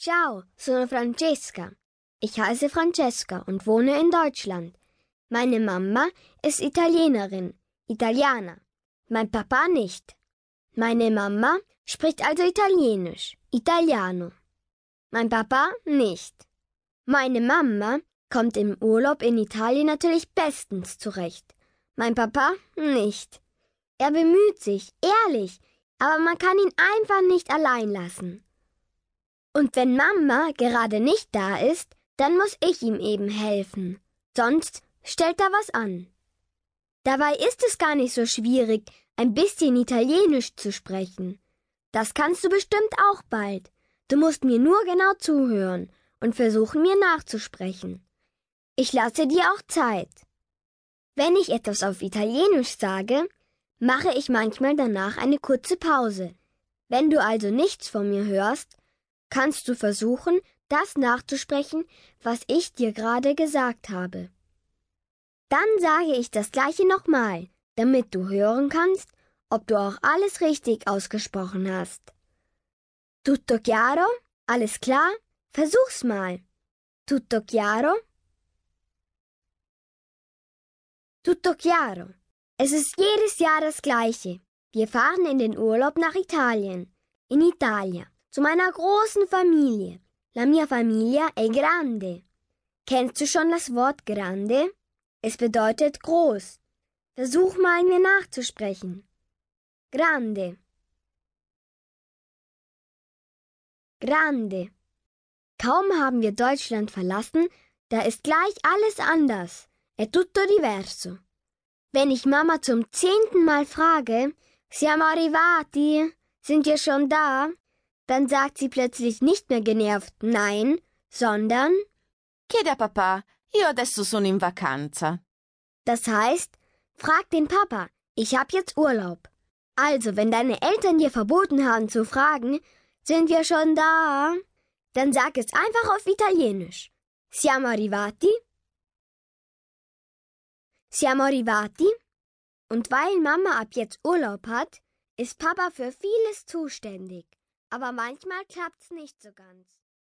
Ciao, sono Francesca. Ich heiße Francesca und wohne in Deutschland. Meine Mama ist Italienerin, Italianer. Mein Papa nicht. Meine Mama spricht also Italienisch, Italiano. Mein Papa nicht. Meine Mama kommt im Urlaub in Italien natürlich bestens zurecht. Mein Papa nicht. Er bemüht sich, ehrlich, aber man kann ihn einfach nicht allein lassen. Und wenn Mama gerade nicht da ist, dann muss ich ihm eben helfen. Sonst stellt er was an. Dabei ist es gar nicht so schwierig, ein bisschen Italienisch zu sprechen. Das kannst du bestimmt auch bald. Du musst mir nur genau zuhören und versuchen, mir nachzusprechen. Ich lasse dir auch Zeit. Wenn ich etwas auf Italienisch sage, mache ich manchmal danach eine kurze Pause. Wenn du also nichts von mir hörst, kannst du versuchen, das nachzusprechen, was ich dir gerade gesagt habe. Dann sage ich das gleiche nochmal, damit du hören kannst, ob du auch alles richtig ausgesprochen hast. Tutto chiaro? Alles klar? Versuch's mal. Tutto chiaro? Tutto chiaro. Es ist jedes Jahr das gleiche. Wir fahren in den Urlaub nach Italien. In Italia. Zu meiner großen Familie. La mia familia è grande. Kennst du schon das Wort grande? Es bedeutet groß. Versuch mal mir nachzusprechen. Grande. Grande. Kaum haben wir Deutschland verlassen, da ist gleich alles anders. È tutto diverso. Wenn ich Mama zum zehnten Mal frage, siamo arrivati, sind wir schon da, dann sagt sie plötzlich nicht mehr genervt nein, sondern Chiede a papà, io adesso sono in vacanza. Das heißt, frag den Papa, ich hab jetzt Urlaub. Also, wenn deine Eltern dir verboten haben zu fragen, sind wir schon da, dann sag es einfach auf Italienisch. Siamo arrivati? Siamo arrivati? Und weil Mama ab jetzt Urlaub hat, ist Papa für vieles zuständig. Aber manchmal klappt's nicht so ganz.